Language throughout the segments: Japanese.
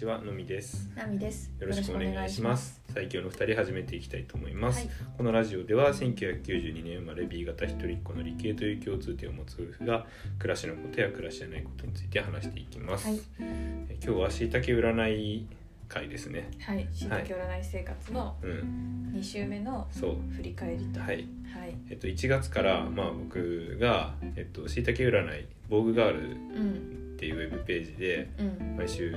ちはのみです。ナミです。よろしくお願いします。最強の二人始めていきたいと思います、はい。このラジオでは1992年生まれ B 型一人っ子の理系という共通点を持つ夫婦が暮らしのことや暮らしじゃないことについて話していきます、はい。え今日はしいたけ占い会ですね。はい、しいたけ占い生活のうん。2週目のそう。振り返りと。はい。はい。えっと1月からまあ僕がえっとしいたけ占いボーグガールっうん。ていうウェブページでうん。毎週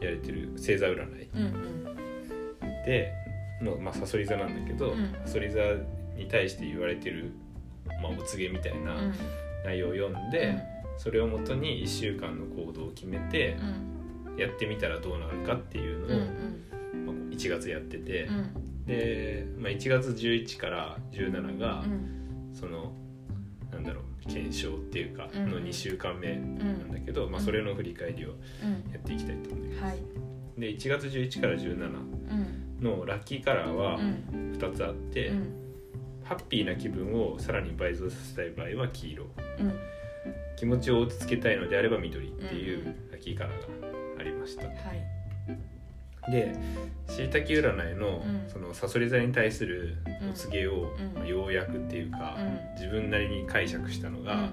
やれてる星座占いうん。うん。での、まあ、サソリ座なんだけど、うんサソリ座に対して言われてる、まあ、お告げみたいなうん。内容を読んで、それをもとに1週間の行動を決めてう、ん。やってみたらどうなるかっていううん。のを、うん。まあ、1月やってて、うん。で、まあ、1月11から17が、うん。そのなんだろう検証っていうかうんの2週間目うなんん。だけど、まあ、それの振り返りをうん。やっていきたいと思います。はい。で1月11から17うん。のラッキーカラーはうん。2つあって、うん。ハッピーな気分をさらに倍増させたい場合は黄色うん。気持ちを落ち着けたいのであれば緑っていうラッキーカラーがありました、はい。でしいたけ占いのうんそのさそり座に対するお告げをうんまあ要約っていうかうん。自分なりに解釈したのが、うん。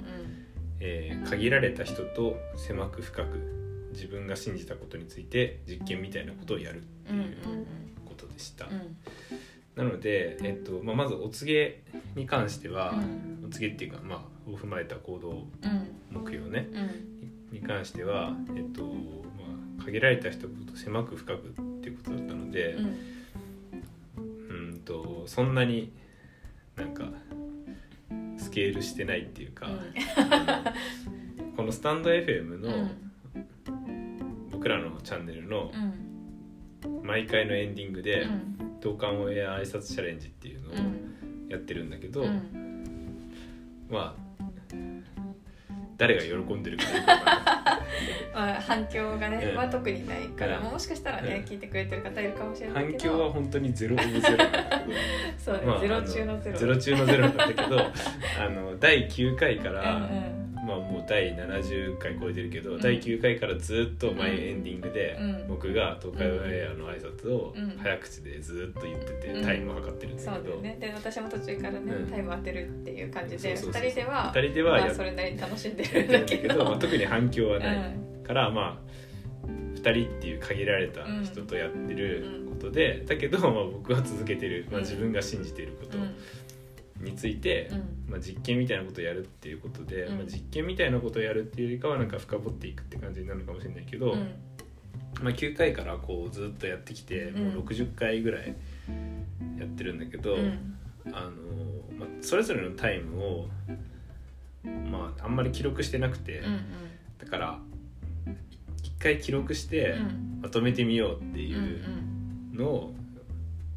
えー限られた人と狭く深く自分が信じたことについて実験みたいなことをやるってうん。うん。いうことでした、うん。なので、えっとまあ、まずお告げに関しては、うん。お告げっていうか、まあ、を踏まえた行動うん。目標ねうん。に関しては、えっとまあ、限られた人と狭く深くのでうん。うんとそんなになんかスケールしてないっていうか、このスタンド FM の僕らのチャンネルのうん。毎回のエンディングでうん。「同感オンエア挨拶チャレンジ」っていうのをうん。やってるんだけど、うん。まあ誰が喜んでるかよくわかんない まあ、反響がね、うんまあ、特にないから、もしかしたらね、うん聞いてくれてる方いるかもしれない反響は本当にゼロオブゼロなんだけど。そうね、まあゼロ中のゼロゼロ中のゼロなんだけど。あの第9回から、第70回超えてるけど、うん。第9回からずっと毎エンディングで、うん。僕が東海オンエアの挨拶をうん早口でずっと言ってて、うん。タイムを測ってるんだけど、そうだよね。で私も途中からね、うん。タイム当てるっていう感じでそうそうそう2人では二人ではまあ、やっそれなりに楽しんでるんだけど、どまあ、特に反響はない、うん。からまあ2人っていう限られた人とやってることで、だけど、まあ、僕は続けてる、まあ、うん。自分が信じていること。うんについて、うん。まあ、実験みたいなことをやるっていうことで、うん。まあ、実験みたいなことをやるっていうよりかはなんか深掘っていくって感じになるのかもしれないけど、うん。まあ、9回からこうずっとやってきて、うん。もう60回ぐらいやってるんだけど、うん。あのまあ、それぞれのタイムを、まあ、あんまり記録してなくて、うんだから一回記録してうん。まとめてみようっていうのを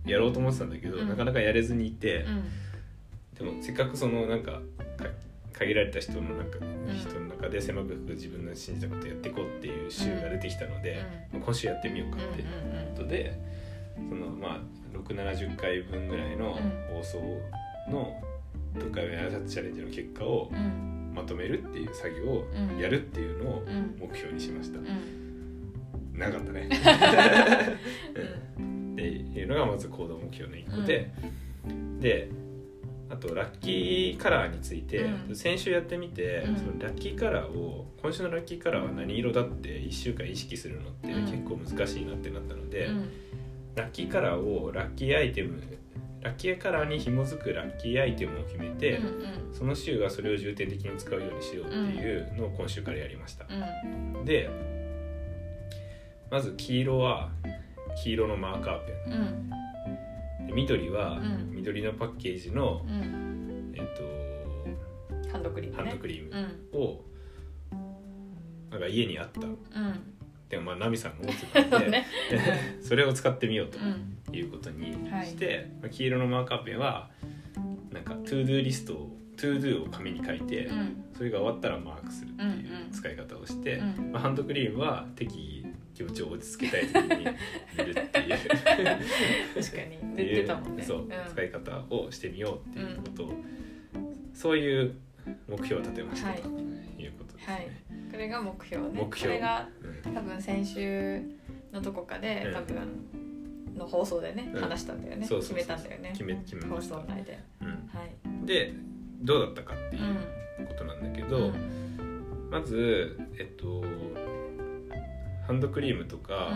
やろうと思ってたんだけど、うん。なかなかやれずにいて、うんでもせっかくそのなんかか限られた人の中,、ん人の中で狭く自分の信じたことやっていこうっていう週が出てきたので、うまあ今週やってみようかってことで、そのまあ670回分ぐらいの放送の「どっかや挨拶チャレンジ」の結果をうん。まとめるっていう作業をうんやるっていうのをうん。目標にしました。うん。なかったね。うん。っていうのがまず行動目標の1個で、であとラッキーカラーについて、うん。先週やってみて、うん。そのラッキーカラーを今週のラッキーカラーは何色だって1週間意識するのってうん。結構難しいなってなったので、うん。ラッキーカラーをラッキーアイテムラッキーカラーに紐づくラッキーアイテムを決めて、うんその週はそれを重点的に使うようにしようっていうのを今週からやりました。うん。でまず黄色は黄色のマーカーペうん。ンで緑はうん。緑のパッケージの、うん。えっハンドクリーと、ムね。ハンドクリーうん。ムを、なんか家にあった。うん。でもまあナミさんが持ってたんで、そうね。それを使ってみようとうん。いうことにはい。して、まあ黄色のマーカーペンはなんか to do リストを to do を紙に書いて、うん。それが終わったらマークするってうんいううん使い方をして、うん。まあ、ハンドクリームは適宜気持ちを落ち着けたい時に塗るっていう。確かに。って言ってたもんね。そう、ん。使い方をしてみようっていうことを、そういう目標を立てました、はいということですね。はい。これが目標ね。目標。これがうん。多分先週のどこかで、うん。多分の放送でね、うん。話したんだよね。決めたんだよね。決め決め放ました。送内で。うん。はい。でどうだったかっていううことなんだけん。ど、まずえっとハンドクリームとか、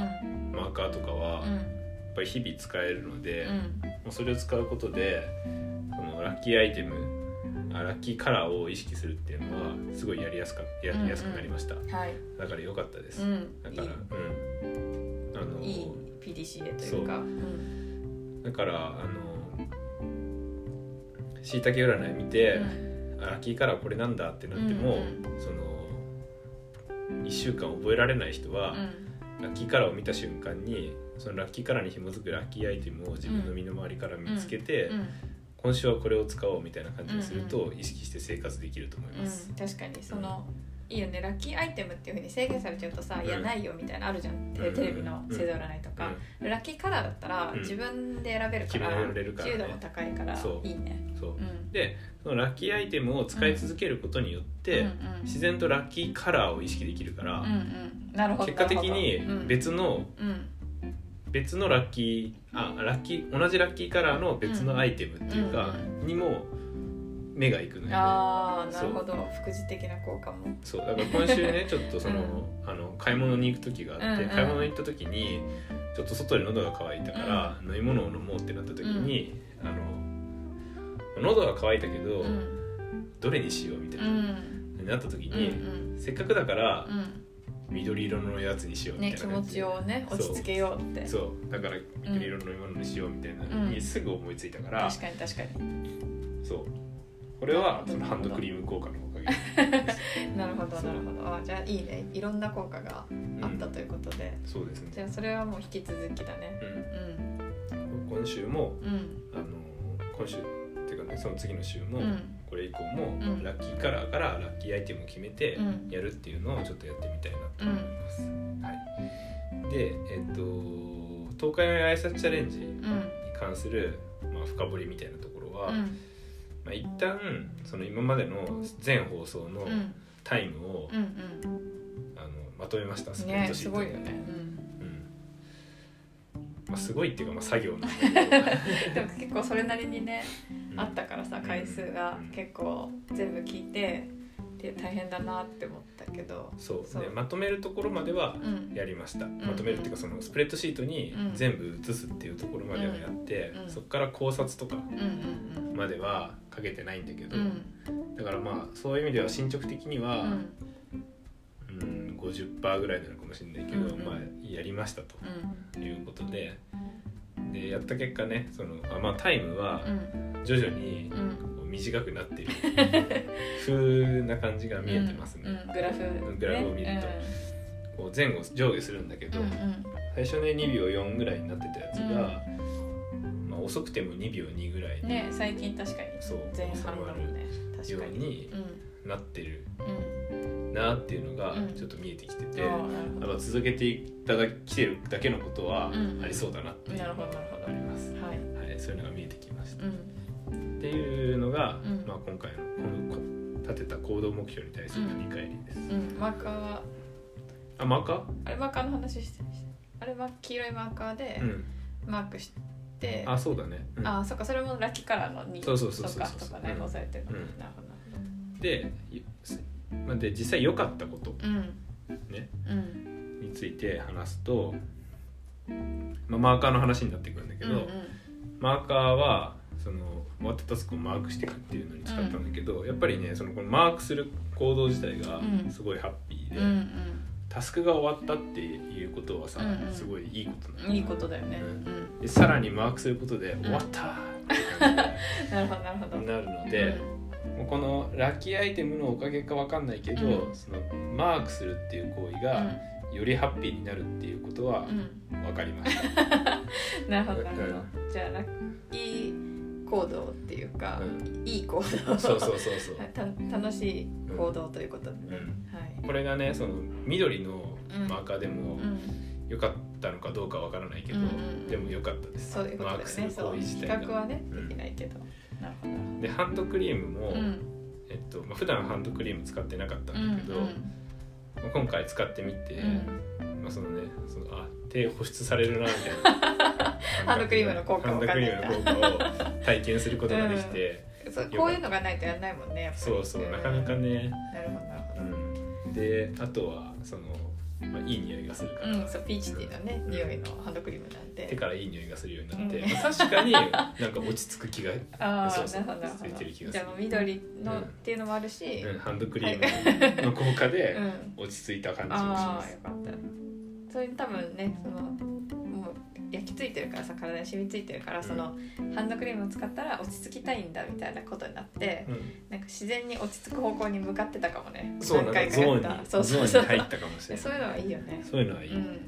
マーカーとかは、うん。やっぱり日々使えるので、うん。もうそれを使うことでそのラッキーアイテムあラッキーカラーを意識するっていうのはすごいやりやすかやりやすくなりました、はい。だから良かったです、うん。だからうん。あのいい PDCA というか。う。ん。だからあのしいたけ占い見て、あラッキーカラーこれなんだってなっても、うん。その1週間覚えられない人は、ラッキーカラーを見た瞬間にそのラッキーカラーに紐づくラッキーアイテムを自分の身の回りから見つけて、うん。うん。今週はこれを使おうみたいな感じにすると、意識して生活できると思います。うん、確かにそのいいよねラッキーアイテムっていうふうに制限されちゃうとさ、うん。いやないよみたいなのあるじゃんテレビの星座占いとか、ラッキーカラーだったらうん。自分で選べるから,、自由度も高いからいいね。でそのラッキーアイテムを使い続けることによって、自然とラッキーカラーを意識できるから、結果的に別の、別のラッキーあラッキー同じラッキーカラーの別のアイテムっていうか、うん。にも目がいくのよ。ね。ああなるほど。副次的な効果も。そう。だから今週ね ちょっとその,、うあの買い物に行く時があって、うんうん。買い物に行った時にちょっと外で喉が渇いたから、飲み物を飲もうってなった時に、あの喉が渇いたけど、うん。どれにしようみたいな、うん。なった時うんに、せっかくだからうん。緑色のやつにしようみね気持たいな感じ。で、ちをね落ち着けようって。そう。だから緑色の飲み物にしようみたいなのにうん。すぐ思いついたから、確かに確かに。そうこれはそのハンドクリーム効果のおかげ。なるほどなるほど。あじゃあいいね。いろんな効果がうんあったということで、そうですね、じゃあそれはもう引き続きだね。うん、今週もうん。うんあの今週っていうかねその次の週も、うん。これ以降も、うん。ラッキーカラーからラッキーアイテムを決めてうん。やるっていうのをちょっとやってみたいなと思います、はい、でえっと東海の挨拶チャレンジにうん。関する、まあ、深掘りみたいなところは、うんまあ、一旦その今までの全放送のうん。タイムを、うんうん。あのまとめましたスプレッねドシートにすごいよね、うん。まあ、すごいっていうか、まあ、作業なんだけど。うん、でも結構それなりにねうん。あったからさ回数がうん。結構全部聞いてで大変だなって思ったけど。そうそう。ねまとめるところまではうん。やりました、ん。まとめるっていうかそのスプレッドシートにうん。全部写すっていうところまではやって、うん。そこから考察とかまではかけてないんだけど、だからまあそういう意味では進捗的には、うん。うん、50%ぐらいなのかもしれないけど、うんうん。まあやりましたとうん。いうことででやった結果ねそのあ、まあ、タイムはうん。徐々に短くなっている。風な感じが見えてますね、うんうんグラフ、ね、グラフを見ると。こう前後上下するんだけど、うんうん。最初ね2秒4ぐらいになってたやつが、まあ、遅くても2秒2ぐらいね最近確かに。そう前半だもんねよ確かに。うにうんなってるうん。なっていうのがうん。ちょっと見えてきてて、ああなるほど。やっぱ続けていただきてるだけのことはうん。ありそうだなっていう。なるのがほどなるほど。あります、はい。はい、そういうのが見えてきました、うっていうのが、うん。まあ、今回のこのこ立てた行動目標に対する振り返りです、ん。うん。マーカーは？あマーカあれマーカーの話してあれは黄色いマーカーでマークして、あそうだね、うん。あそっか。それもラッキーカラーの2そうそうそうそうかとかねうん。載されてるの、うんなるほどでで実際良かったことね。うん。について話すと、まあ、マーカーの話になってくるんだけど、うん。マーカーはその終わったタスクをマークしていくっていうのに使ったんだけど、やっぱりねそのこのマークする行動自体がうん。すごいハッピーで、うんうん。タスクが終わったっていうことはさ、うんうん。すごいいいことなんいいことだよね、ううん。んでさらにマークすることで終わったーって感なるほどなるほど。じになるので、もうこのラッキーアイテムのおかげかわかんないけど、うん。そのマークするっていう行為がよりハッピーになるっていうことはうん。うん分かりました、なるほどなるほど。じゃあラッキー行動っていうか、ういい行動。そうそうそうそう、た楽しい行動ということで。ね、うん。はい。これがねその緑のうん。マーカーでもうん。良かったのかどうかわからないけど、でも良かったです。そういうことだよマークするねそう。比較はねうん。できないけど、なるほど。でハンドクリームも、えっとまあ、普段ハンドクリーム使ってなかったんだけど、今回使ってみて、うん。まあそのねそのあ手保湿されるなみたいな ハンドクリームの効果を体験することができて、そうこういうのがないとやらないもんねそうそうなかなかね、なるほどなるほど。うん、であとはその、まあ、いい匂いがするから、うん、そうピーチティーのね、うん匂いのハンドクリームなんで手からいい匂いがするようになって、うん。まあ確かになんか落ち着く気が、ああそうそうなるほどなるほついてる気がする。緑のうんっていうのもあるし、うん、ハンドクリームの効果でうん。落ち着いた感じがしあます。あよかった。それに多分ねその焼き付いてるからさ体に染みついてるから、うん。そのハンドクリームを使ったら落ち着きたいんだみたいなことになって、うん。なんか自然に落ち着く方向に向かってたかもね。そうなん何かゾーン回かやった。にそうそうそう。入ったかもしれない。そういうのはいいよね。そういうのはいい、うん。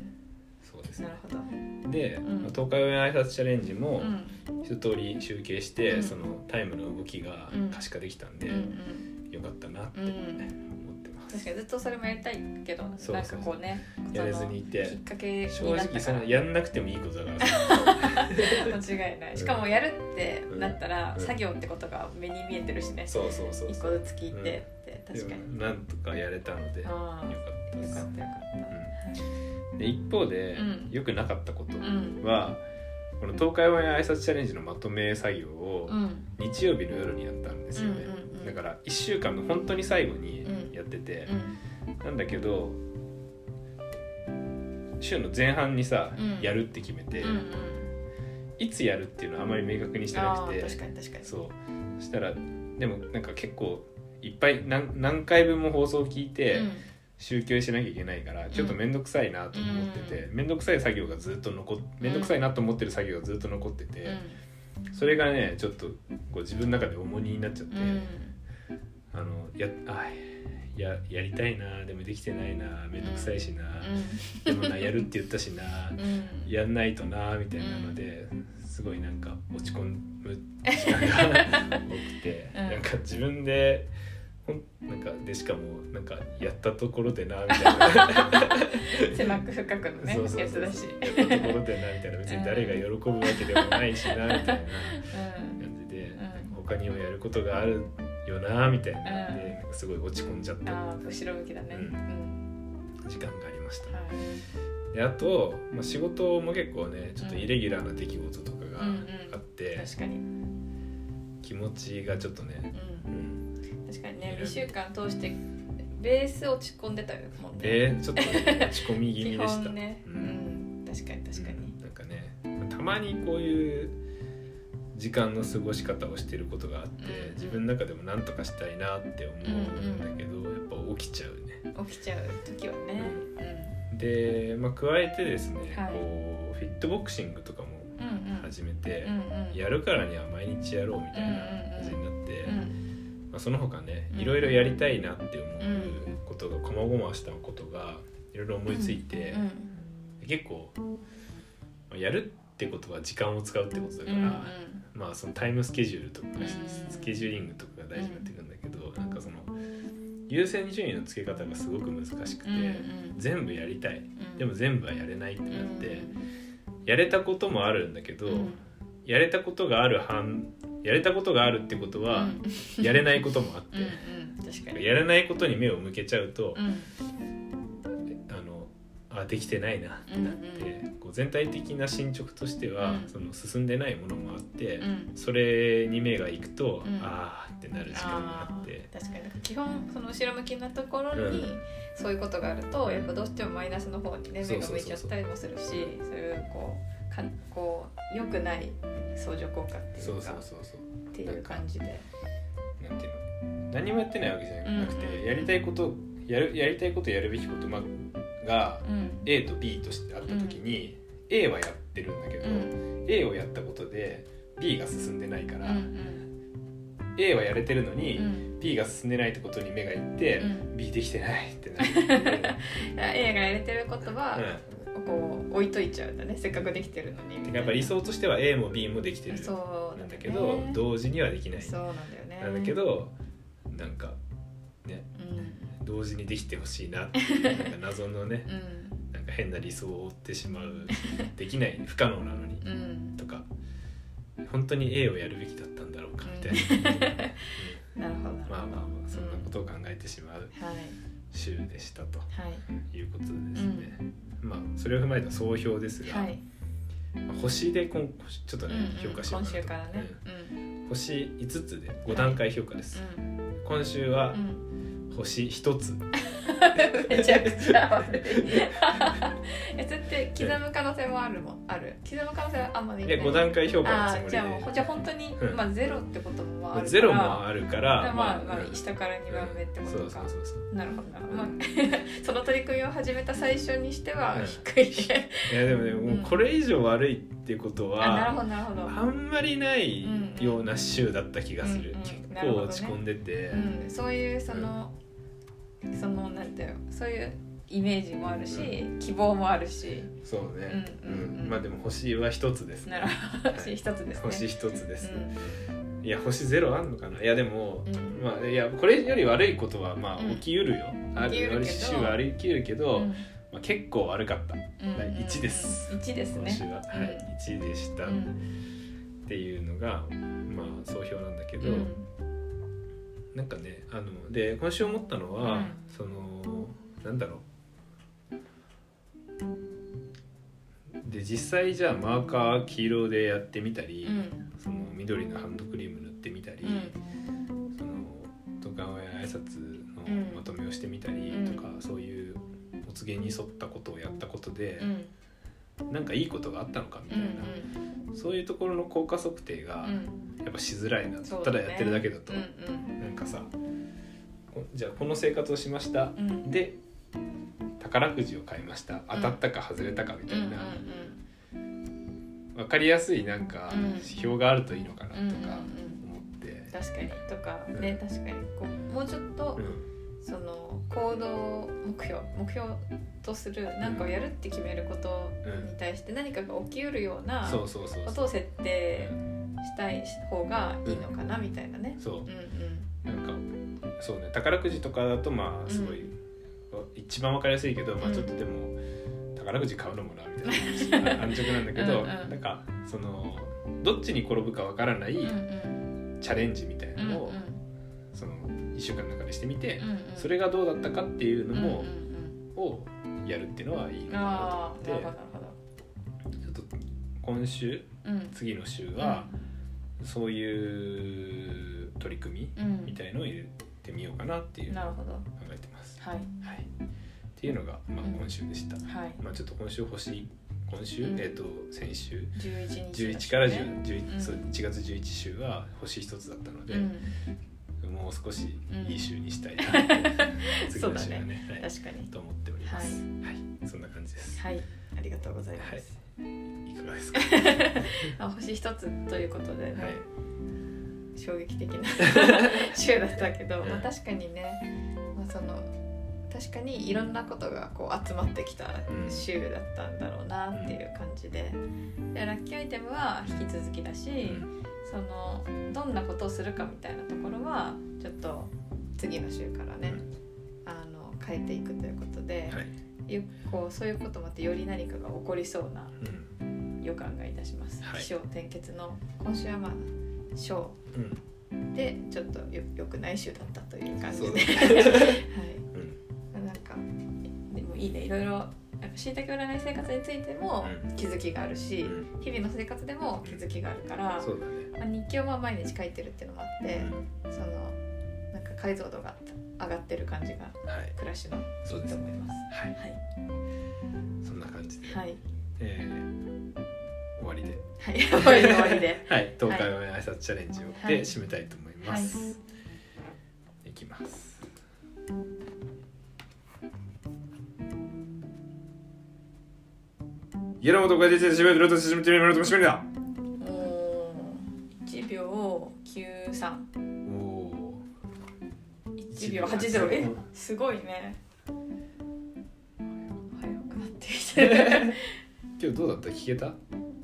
そうですね。なるほど。で、うん。まあ東海オンエア挨拶チャレンジもうん。一通り集計して、うん。そのタイムの動きが可視化できたんで、うんうん。よかったなって。うん確かにずっとそれもやりたいけどそうなんかこうねやれずにいて。きっかけに正直そのやんなくてもいいことだからさ。間違いない。しかもやるってなったらうん。作業ってことが目に見えてるしね。そうそうそう一個ずつ聞いてって確かに。なんとかやれたのでよかあったです。あよかったよかっで一方でうん。良くなかったことたうん。は、この東海オンエア挨拶チャレンジのまとめ作業をうん。日曜日の夜にやったんですよね、うんうんうん。だから1週間の本当に最後にうんやってて。う、ん。なんだけど週の前半にさ、うん。やるって決めて、いつやるっていうのはあまり明確にしてなくて。確かに確かに。そう。そしたらでもなんか結構いっぱい何何回分も放送を聞いて、うん。集計しなきゃいけないからちょっと面倒くさいなと思ってて面倒、くさい作業がずっと残っ面倒くさいなと思ってる作業がずっと残ってて、それがねちょっとこう自分の中で重荷になっちゃって、うんあのやあややりたいなでもできてないな面倒くさいしな、でもなやるって言ったしなうん。うんやんないとなみたいなのですごいなんか落ち込む時間が 多くて、うん。なんか自分でほんなんかでしかもなんかやったところでなみたいな。狭く深くのねそうそうそうやつだし。やったところでなみたいな。別に誰が喜ぶわけでもないしなみたいなうん。感じで、んなん。か他にもやることがあるよなみたいな。ので、すごい落ち込んじゃった後ろ向きだね。ううん。ん時間がありました。はい。であと、まあ、仕事も結構ねちょっとイレギュラーな出来事とかがあって、確かに。気持ちがちょっとね、ううん。ん、確かにね2週間通してベース落ち込んでたもんね。でちょっとね落ち込み気味でした。基本ね。ううん。ん確かに確かに。うん。なんかねたまにこういう時間の過ごし方をしてることがあって、自分の中でも何とかしたいなって思うんだけど、やっぱ起きちゃう。ね。起きちゃう時はね。で、まあ、加えてですね、はい。こうフィットボクシングとかも始めて、やるからには毎日やろうみたいな感じになって、うんまあ、その他ねうんいろいろやりたいなって思うことがこまごましたことがいろいろ思いついて、結構まあやるってことは時間を使うってことだから、うんうんまあそのタイムスケジュールとか、うんスケジューリングとかが大事になってくるん。だけど、なんかその優先順位の付け方がすごく難しくて、うんうん。全部やりたい。うん。でも全部はやれないってなうんって、やれたこともあるんだけど、うん。やれたことがある半やれたことがあるってことは、うん。やれないこともあって、うんやれないことに目を向けちゃうと、うんあできてないなってなって、うんこう全体的な進捗としては、うん。その進んでないものもあって、うん。それに目がいくと、うん。ああってなる時間があって。確かに。なんか基本その後ろ向きなところにうん。そういうことがあるとやっぱどうしてもマイナスの方に目が向いちゃったりもするしそういうこうかこう良くない相乗効果っていそううかそうそうそうっていう感じで。なんていうの？何もやってないわけじゃなくて、うんやりたいことやるやりたいことやるべきこと、ま、がうん。A と B としてあった時に、A はやってるんだけど、うん。A をやったことで B が進んでないから、うん A はやれてるのに、うん。B が進んでないってことに目がいって、うん。B できてないってなる、うん、映画やれてることはうん。こう置いといちゃうんだね。せっかくできてるのにやっぱ理想としては A も B もできてるなんだけど、ね同時にはできない。そうなんだよね。なんだけどなんかね。うん同時にできてほしいなっていうなんか謎のねうん。なんか変な理想を追ってしまうできない不可能なのにうん。とか本当に A をやるべきだったんだろうかみたいな、なるほど。まあまあまあそんなことを考えてしまうはい。週でしたとはい。いうことでですね、まあそれを踏まえた総評ですが、はい。まあ星でこんちょっとね、うんうん。評価しよう今かなと。週からね。うん。星5つで5段階評価です、うん。今週はうん星1つ、めちゃくちゃ悪い。えそれって刻む可能性もあるもん。ある。刻む可能性はあんまりいや5段階評価のあつもりーじゃあもうでじゃあ本当に、うん。まあゼロってこともまああるから。ゼロもあるからまあまあうん下から2番目ってことか、そうそうそうそう。なるほどまあ、その取り組みを始めた最初にしてはうん。低いね、いやでもねもうこれ以上悪いってことは、あなるほどなるほど。あんまりないような週だった気がする、うんうん結構落ち込んでて、うん、そういうその、そのなんていうのそういうイメージもあるし、希望もあるし。そうね、うんうんうん。まあでも星は一つですなるほど。星一つですね。星一つです、うん。いや星ゼロあんのかな？いやでも、うん。まあいやこれより悪いことはまあうん。起きうるよ、あるけど。る週は起きうるけど、うん。まあ、結構悪かった、うん。うんうん1です。1ですね。は、うんはい。1でした、うっんていうのがまあ総評なんだけど、うんなんかねあので今週思ったのは、うん。そのなんだろう。で実際じゃあマーカー黄色でやってみたり、うん。その緑のハンドクリーム塗ってみたり、うん。そのとか親挨拶のうんまとめをしてみたりとか、そういうお告げに沿ったことをやったことでう、ん。なんかいいことがあったのかみうんたいな、そういうところの効果測定がうんやっぱしづらいな、そうただやってるだけだと、うんなんかさこじゃあこの生活をしました、うん。うんで宝くじを買いました。当たったか外れたかみたいな、分かりやすいなんか標があるといいのかなとかうんうんうん。思って、確かに。とかうん。ね確かに。こうもうちょっとうん。その行動目標目標とする何かをやるって決めることに対して何かが起きうるようなそうそうそうそう。ことを設定したい方がいいのかなみたいなね。そう。うんうん。なんかそうね。宝くじとかだとまあすごい、一番わかりやすいけど、まあちょっとでも宝くじ買うのもなみたいな。安直なんだけどうんうん。なんかそのどっちに転ぶかわからないうんうん。チャレンジみたいなうんのを、その1週間の中でしてみて、うんうん。それがどうだったかっていうのも、うんうんうん。をやるっていうのはいいのかなと思っ。て。ちょっと今週うん。次の週は、そういう取り組みうん。みたいのを入れてみようかなっていうのを考えてます。はい。はい、っていうのが、まあ、うん。今週でした。はい。まあ、ちょっと今週欲しい今週、うん。えっ、と先週？11日11からね10 11うん。そう1月11週は星一つだったので、うん。もう少しいい週にしたいな、うだねの週はねはい確かに。と思っております。はい、そんな感じです。はい。ありがとうございます、はい、いかがですか？あ星一つということでね、はい、衝撃的な 週だったけど、うんまあ、確かにね、まあ、その確かにいろんなことがこう集まってきた週だったんだろうなっていう感じで。でラッキーアイテムは引き続きだし、うん。そのどんなことをするかみたいなところはちょっと次の週からね、変えていくということで、はい、よこうそういうこともあってより何かが起こりそうなうん、予感がいたします。はい。気象転結の今週はまあ小うん、でちょっとよ良くない週だったという感じで、はい、うん、なんかでもいいね。いろいろやっぱしいたけ占い生活についてもうん。気づきがあるし、うん。日々の生活でも気づきがあるから、そうだね。まあ、日記をまあ毎日書いてるっていうのもあって、そのなんか解像度が上がってる感じがはい、暮らしのそうですいいと。思います。はい、はいそんな感じで、はいえー終わりで、はい終わり終わりで。はい、東海オンエア挨拶チャレンジをはいで締めたいと思います。い、きます。家の元が出てしまうとロトしてみてみるとしめだ。おー1秒93おお1秒80えすごいね。早くなってきてる。ー。今日どうだった？聞けた？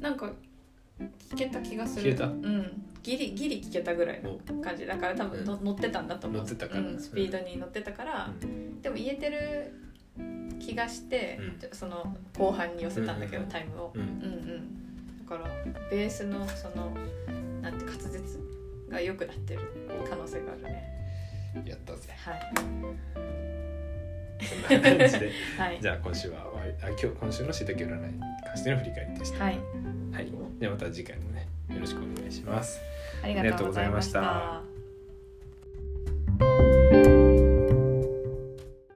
なんか聞けた気がする。聞けた？うん。ギリギリ聞けたぐらいの感じ。だから多分の乗ってたんだと思う。乗ってたから。うん、スピードに乗ってたから、でも言えてる気がして、うん。その後半に寄せたんだけど、うん。タイムを、うん。うんうん。だからベースのそのなんて滑舌が良くなってる可能性があるねやったぜ。はい。そんな感じで。はい。じゃあ今週は終わり。あ今日今週のしいたけ占いに関しての振り返りでしたはい。はい、ではまた次回もねよろしくお願いします。ありがとうございました